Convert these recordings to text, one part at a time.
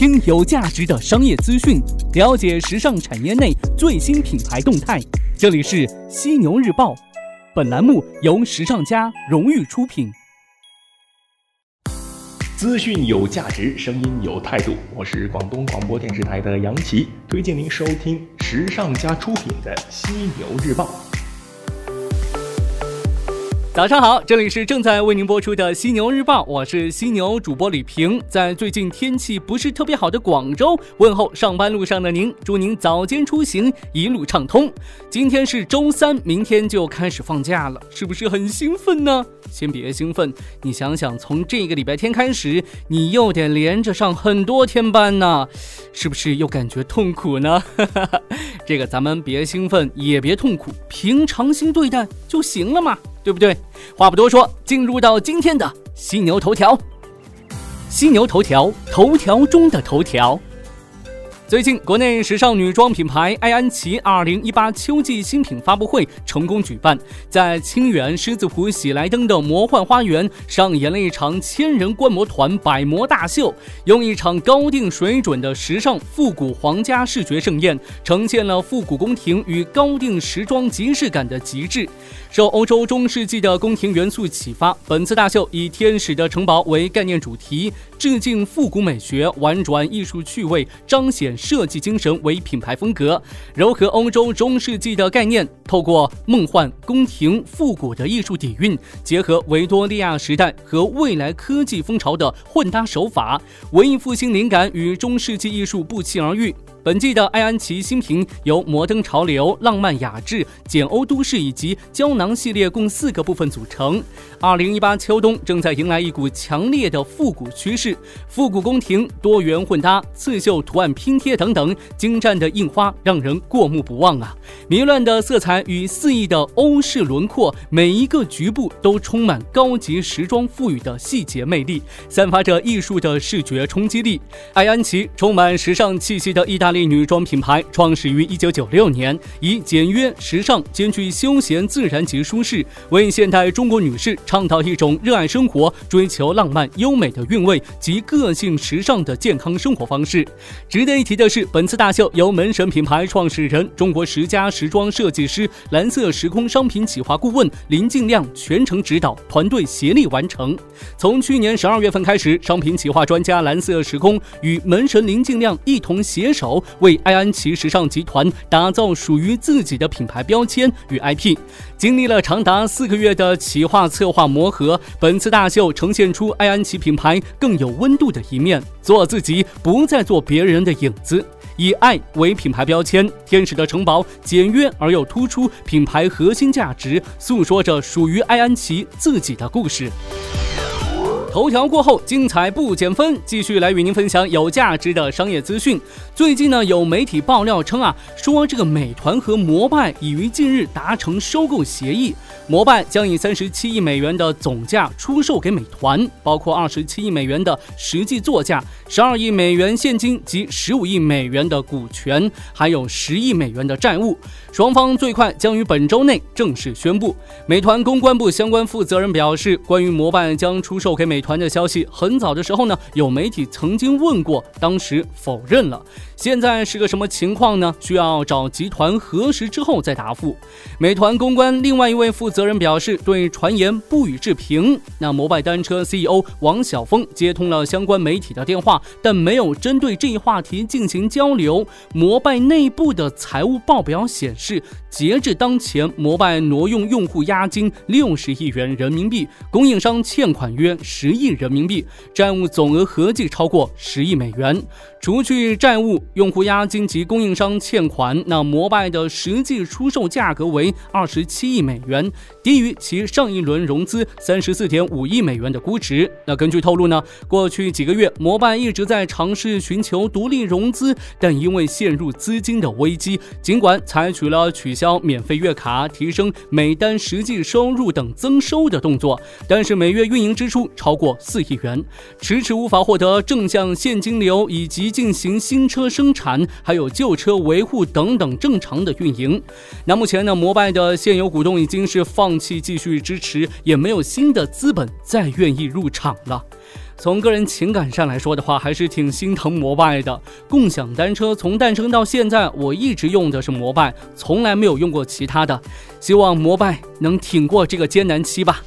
听有价值的商业资讯，了解时尚产业内最新品牌动态。这里是犀牛日报，本栏目由时尚家荣誉出品。资讯有价值，声音有态度。我是广东广播电视台的杨奇，推荐您收听时尚家出品的犀牛日报。早上好，这里是正在为您播出的犀牛日报，我是犀牛主播李平，在最近天气不是特别好的广州问候上班路上的您，祝您早间出行一路畅通。今天是周三，明天就开始放假了，是不是很兴奋呢？先别兴奋，你想想，从这个礼拜天开始，你又得连着上很多天班呢，是不是又感觉痛苦呢？这个咱们别兴奋，也别痛苦，平常心对待就行了嘛。对不对？话不多说，进入到今天的犀牛头条。犀牛头条，头条中的头条。最近，国内时尚女装品牌埃安琪2018秋季新品发布会成功举办，在清远狮子湖喜来登的魔幻花园上演了一场千人观摩团百模大秀，用一场高定水准的时尚复古皇家视觉盛宴，呈现了复古宫廷与高定时装即视感的极致。受欧洲中世纪的宫廷元素启发，本次大秀以天使的城堡为概念主题，致敬复古美学，婉转艺术趣味，彰显设计精神为品牌风格，糅合欧洲中世纪的概念，透过梦幻、宫廷、复古的艺术底蕴，结合维多利亚时代和未来科技风潮的混搭手法，文艺复兴灵感与中世纪艺术不期而遇。本季的艾安琪新品由摩登潮流、浪漫雅致、简欧都市以及胶囊系列共四个部分组成。二零一八秋冬正在迎来一股强烈的复古趋势，复古宫廷、多元混搭、刺绣图案拼贴等等，精湛的印花让人过目不忘啊！迷乱的色彩与肆意的欧式轮廓，每一个局部都充满高级时装赋予的细节魅力，散发着艺术的视觉冲击力。艾安琪充满时尚气息的意大利女装品牌，创始于一九九六年，以简约、时尚兼具休闲、自然及舒适，为现代中国女士。倡导一种热爱生活、追求浪漫优美的韵味及个性时尚的健康生活方式。值得一提的是，本次大秀由门神品牌创始人、中国十佳时装设计师、蓝色时空商品企划顾问林静亮全程指导，团队协力完成。从去年十二月份开始，商品企划专家蓝色时空与门神林静亮一同携手，为埃安琪时尚集团打造属于自己的品牌标签与 IP。经历了长达四个月的企划策划。磨合，本次大秀呈现出埃安琪品牌更有温度的一面，做自己，不再做别人的影子，以爱为品牌标签。天使的城堡简约而又突出品牌核心价值，诉说着属于埃安琪自己的故事。头条过后，精彩不减分，继续来与您分享有价值的商业资讯。最近呢，有媒体爆料称啊，说这个美团和摩拜已于近日达成收购协议，摩拜将以三十七亿美元的总价出售给美团，包括二十七亿美元的实际作价、十二亿美元现金及十五亿美元的股权，还有十亿美元的债务。双方最快将于本周内正式宣布。美团公关部相关负责人表示，关于摩拜将出售给美。团的消息很早的时候呢，有媒体曾经问过，当时否认了。现在是个什么情况呢？需要找集团核实之后再答复。美团公关另外一位负责人表示，对传言不予置评。那摩拜单车 CEO 王晓峰接通了相关媒体的电话，但没有针对这一话题进行交流。摩拜内部的财务报表显示，是截至当前，摩拜挪用用户押金六十亿元人民币，供应商欠款约十。亿人民币债务总额合计超过十亿美元，除去债务、用户押金及供应商欠款，那摩拜的实际出售价格为二十七亿美元，低于其上一轮融资三十四点五亿美元的估值。那根据透露呢，过去几个月，摩拜一直在尝试寻求独立融资，但因为陷入资金的危机，尽管采取了取消免费月卡、提升每单实际收入等增收的动作，但是每月运营支出超。过四亿元，迟迟无法获得正向现金流，以及进行新车生产，还有旧车维护等等正常的运营。那目前呢，摩拜的现有股东已经是放弃继续支持，也没有新的资本再愿意入场了。从个人情感上来说的话，还是挺心疼摩拜的。共享单车从诞生到现在，我一直用的是摩拜，从来没有用过其他的。希望摩拜能挺过这个艰难期吧。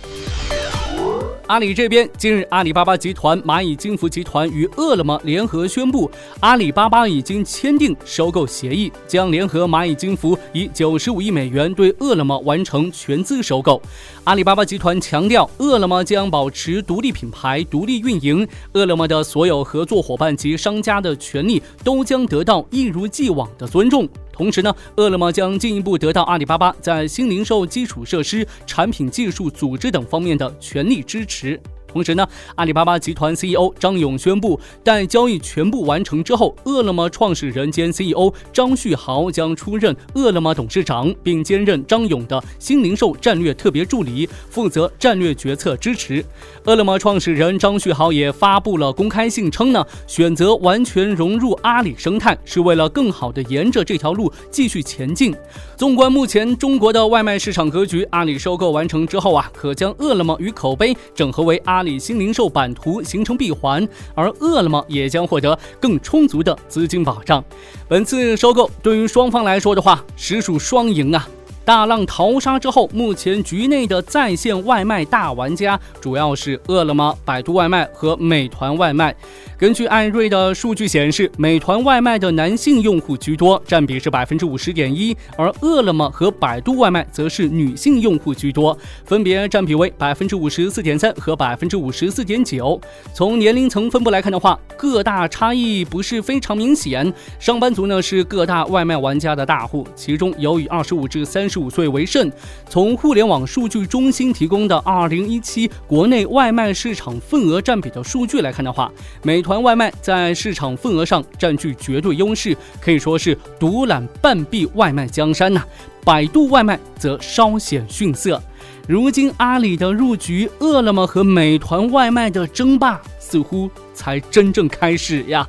阿里这边，近日，阿里巴巴集团、蚂蚁金服集团与饿了么联合宣布，阿里巴巴已经签订收购协议，将联合蚂蚁金服以九十五亿美元对饿了么完成全资收购。阿里巴巴集团强调，饿了么将保持独立品牌、独立运营，饿了么的所有合作伙伴及商家的权利都将得到一如既往的尊重。同时呢，饿了么将进一步得到阿里巴巴在新零售基础设施、产品技术、组织等方面的全力支持。同时呢，阿里巴巴集团 CEO 张勇宣布，待交易全部完成之后，饿了么创始人兼 CEO 张旭豪将出任饿了么董事长，并兼任张勇的新零售战略特别助理，负责战略决策支持。饿了么创始人张旭豪也发布了公开信称呢，选择完全融入阿里生态，是为了更好的沿着这条路继续前进。纵观目前中国的外卖市场格局，阿里收购完成之后啊，可将饿了么与口碑整合为阿里新零售版图形成闭环，而饿了么也将获得更充足的资金保障。本次收购对于双方来说的话，实属双赢啊！大浪淘沙之后，目前局内的在线外卖大玩家主要是饿了么、百度外卖和美团外卖。根据艾瑞的数据显示，美团外卖的男性用户居多，占比是百分之五十点一，而饿了么和百度外卖则是女性用户居多，分别占比为百分之五十四点三和百分之五十四点九。从年龄层分布来看的话，各大差异不是非常明显。上班族呢是各大外卖玩家的大户，其中有以二十五至三十五岁为甚。从互联网数据中心提供的二零一七国内外卖市场份额占比的数据来看的话，美团。外卖在市场份额上占据绝对优势，可以说是独揽半壁外卖江山呐。百度外卖则稍显逊色。如今阿里的入局，饿了么和美团外卖的争霸似乎才真正开始呀。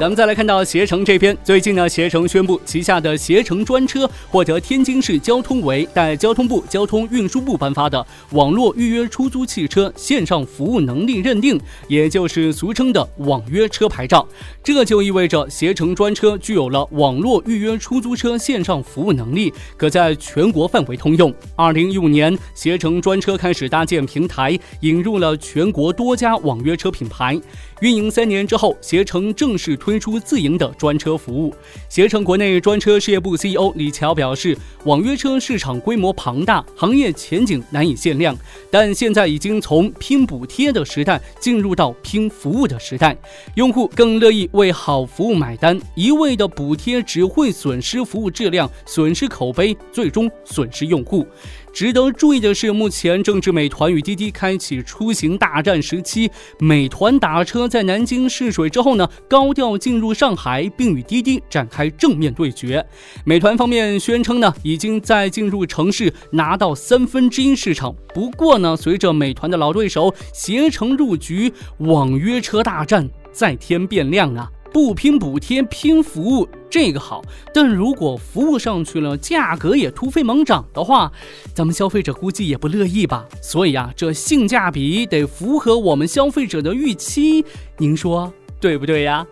咱们再来看到携程这边，最近呢，携程宣布旗下的携程专车获得天津市交通委代交通部交通运输部颁发的网络预约出租汽车线上服务能力认定，也就是俗称的网约车牌照。这就意味着携程专车具有了网络预约出租车线上服务能力，可在全国范围通用。二零一五年，携程专车开始搭建平台，引入了全国多家网约车品牌。运营三年之后，携程正式推出自营的专车服务。携程国内专车事业部 CEO 李乔表示，网约车市场规模庞大，行业前景难以限量，但现在已经从拼补贴的时代进入到拼服务的时代，用户更乐意为好服务买单。一味的补贴只会损失服务质量，损失口碑，最终损失用户。值得注意的是，目前正值美团与滴滴开启出行大战时期。美团打车在南京试水之后呢，高调进入上海，并与滴滴展开正面对决。美团方面宣称呢，已经在进入城市拿到三分之一市场。不过呢，随着美团的老对手携程入局，网约车大战再添变量啊。不拼补贴，拼服务，这个好。但如果服务上去了，价格也突飞猛涨的话，咱们消费者估计也不乐意吧。所以啊，这性价比得符合我们消费者的预期，您说对不对呀？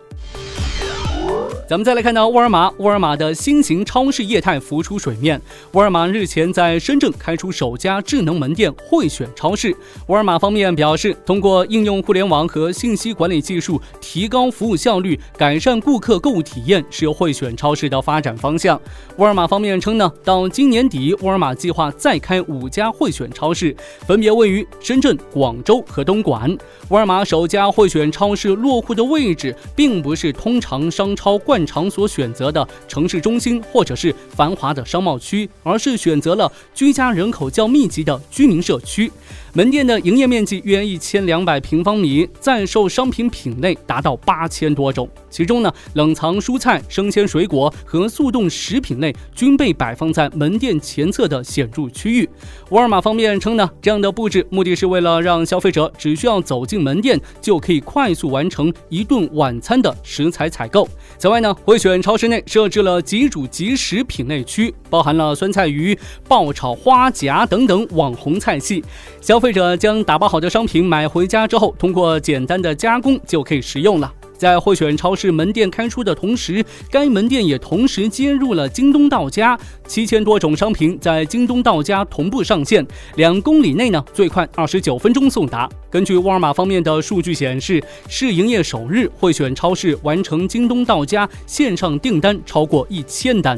咱们再来看到沃尔玛，沃尔玛的新型超市业态浮出水面。沃尔玛日前在深圳开出首家智能门店——慧选超市。沃尔玛方面表示，通过应用互联网和信息管理技术，提高服务效率，改善顾客购物体验，是慧选超市的发展方向。沃尔玛方面称呢，到今年底，沃尔玛计划再开五家慧选超市，分别位于深圳、广州和东莞。沃尔玛首家慧选超市落户的位置，并不是通常商超场所选择的城市中心或者是繁华的商贸区，而是选择了居家人口较密集的居民社区。门店的营业面积约一千两百平方米，在售商品品类达到八千多种。其中呢，冷藏蔬菜、生鲜水果和速冻食品类均被摆放在门店前侧的显著区域。沃尔玛方面称呢，这样的布置目的是为了让消费者只需要走进门店就可以快速完成一顿晚餐的食材采购。此外呢，会选超市内设置了即煮即食品类区，包含了酸菜鱼、爆炒花甲等等网红菜系。消消费者将打包好的商品买回家之后，通过简单的加工就可以食用了。在汇选超市门店开出的同时，该门店也同时接入了京东到家，七千多种商品在京东到家同步上线，两公里内呢最快二十九分钟送达。根据沃尔玛方面的数据显示，试营业首日，汇选超市完成京东到家线上订单超过一千单。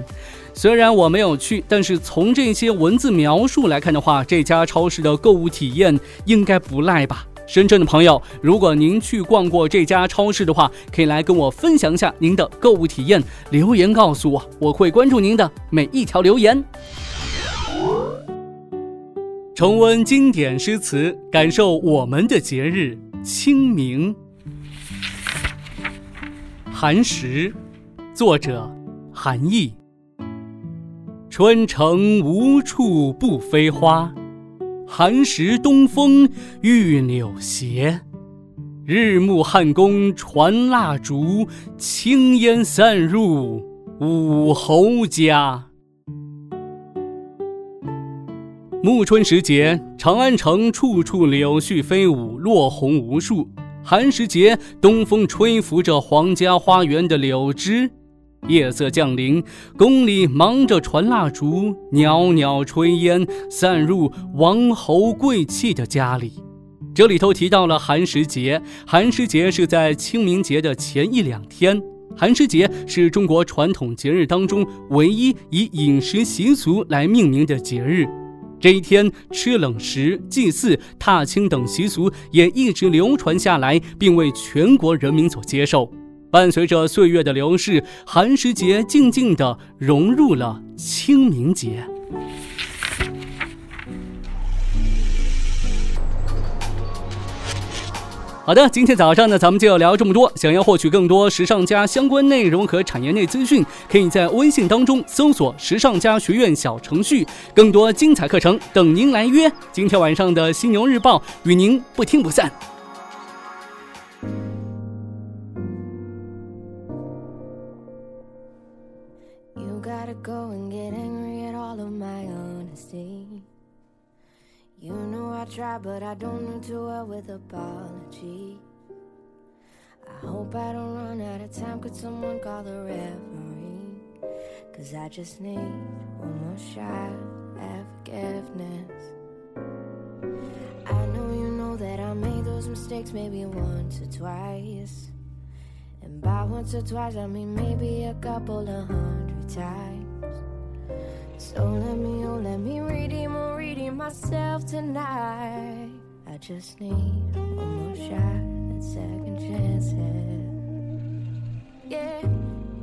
虽然我没有去，但是从这些文字描述来看的话，这家超市的购物体验应该不赖吧。深圳的朋友，如果您去逛过这家超市的话，可以来跟我分享一下您的购物体验，留言告诉我，我会关注您的每一条留言。重温经典诗词，感受我们的节日清明。寒食，作者韩毅。春城无处不飞花。寒食东风御柳斜，日暮汉宫传蜡烛，青烟散入五侯家。暮春时节，长安城处处柳絮飞舞，落红无数。寒食节，东风吹拂着皇家花园的柳枝。夜色降临，宫里忙着传蜡烛，袅袅炊烟散入王侯贵戚的家里。这里头提到了寒食节，寒食节是在清明节的前一两天。寒食节是中国传统节日当中唯一以饮食习俗来命名的节日。这一天吃冷食、祭祀、踏青等习俗也一直流传下来，并为全国人民所接受。伴随着岁月的流逝，寒食节静静地融入了清明节。好的，今天早上呢，咱们就要聊这么多。想要获取更多时尚家相关内容和产业内资讯，可以在微信当中搜索“时尚家学院”小程序，更多精彩课程等您来约。今天晚上的《犀牛日报》与您不听不散。Try, but I don't do too well with apology. I hope I don't run out of time. Could someone call the referee? Cause I just need one more shot at forgiveness. I know you know that I made those mistakes maybe once or twice. And by once or twice, I mean maybe a couple of hundred times. So let me, oh, let me redeem, oh, redeem myself tonight. I just need one more shot at second chances. Yeah,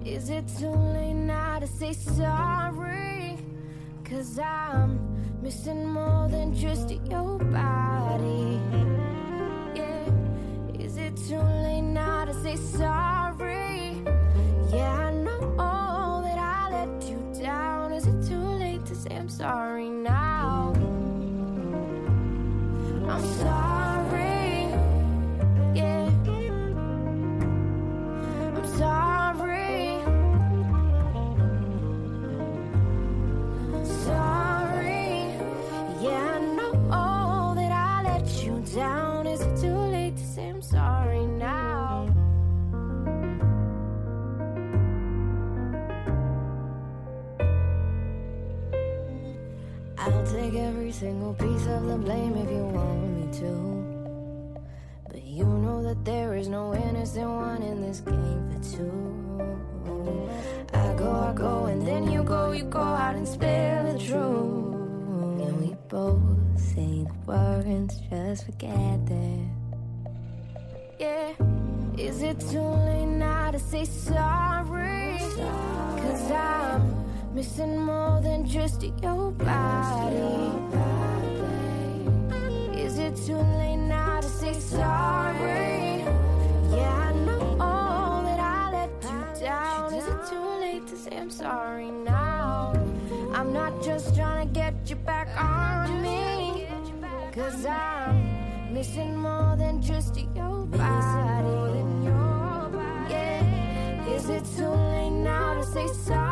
is it too late now to say sorry? Cause I'm missing more than just your body. Yeah, is it too late now to say sorry? Of the blame if you want me to. But you know that there is no innocent one in this game for two. I go, I go, and then you go, you go out and spill the truth. And we both say the words, just forget that. Yeah, is it too late now to say sorry? Cause I'm Missing more than just your body it too late now to say sorry? Yeah, I know all that I let you down. Is it too late to say I'm sorry now? I'm not just trying to get you back on me. Cause I'm missing more than just your body. Yeah, is it too late now to say sorry?